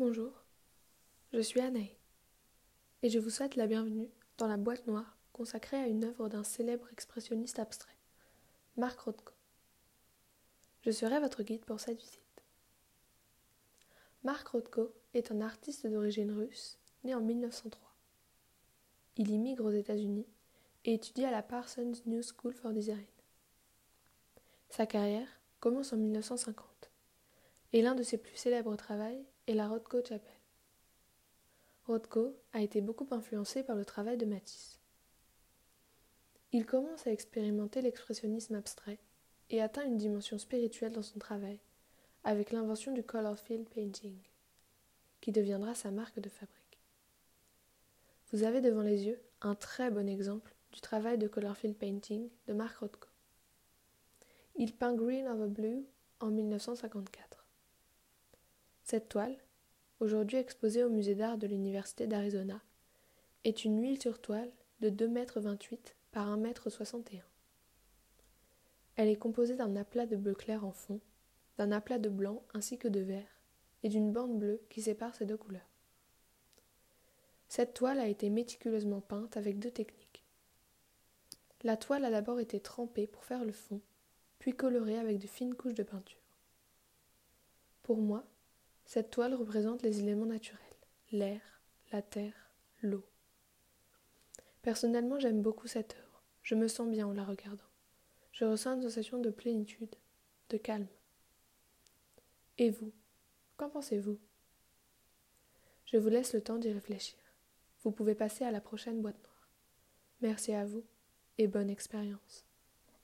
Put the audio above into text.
Bonjour, je suis Anaï et je vous souhaite la bienvenue dans la boîte noire consacrée à une œuvre d'un célèbre expressionniste abstrait, Marc Rothko. Je serai votre guide pour cette visite. Marc Rothko est un artiste d'origine russe né en 1903. Il immigre aux États-Unis et étudie à la Parsons New School for Design. Sa carrière commence en 1950 et l'un de ses plus célèbres travaux est la Rothko Chapel. Rothko a été beaucoup influencé par le travail de Matisse. Il commence à expérimenter l'expressionnisme abstrait et atteint une dimension spirituelle dans son travail avec l'invention du color field painting, qui deviendra sa marque de fabrique. Vous avez devant les yeux un très bon exemple du travail de color field painting de Mark Rothko. Il peint Green over Blue en 1954. Cette toile, aujourd'hui exposée au musée d'art de l'Université d'Arizona, est une huile sur toile de 2,28 m par 1,61 m. Elle est composée d'un aplat de bleu clair en fond, d'un aplat de blanc ainsi que de vert, et d'une bande bleue qui sépare ces deux couleurs. Cette toile a été méticuleusement peinte avec deux techniques. La toile a d'abord été trempée pour faire le fond, puis colorée avec de fines couches de peinture. Pour moi, cette toile représente les éléments naturels, l'air, la terre, l'eau. Personnellement, j'aime beaucoup cette œuvre. Je me sens bien en la regardant. Je ressens une sensation de plénitude, de calme. Et vous Qu'en pensez-vous? Je vous laisse le temps d'y réfléchir. Vous pouvez passer à la prochaine boîte noire. Merci à vous et bonne expérience.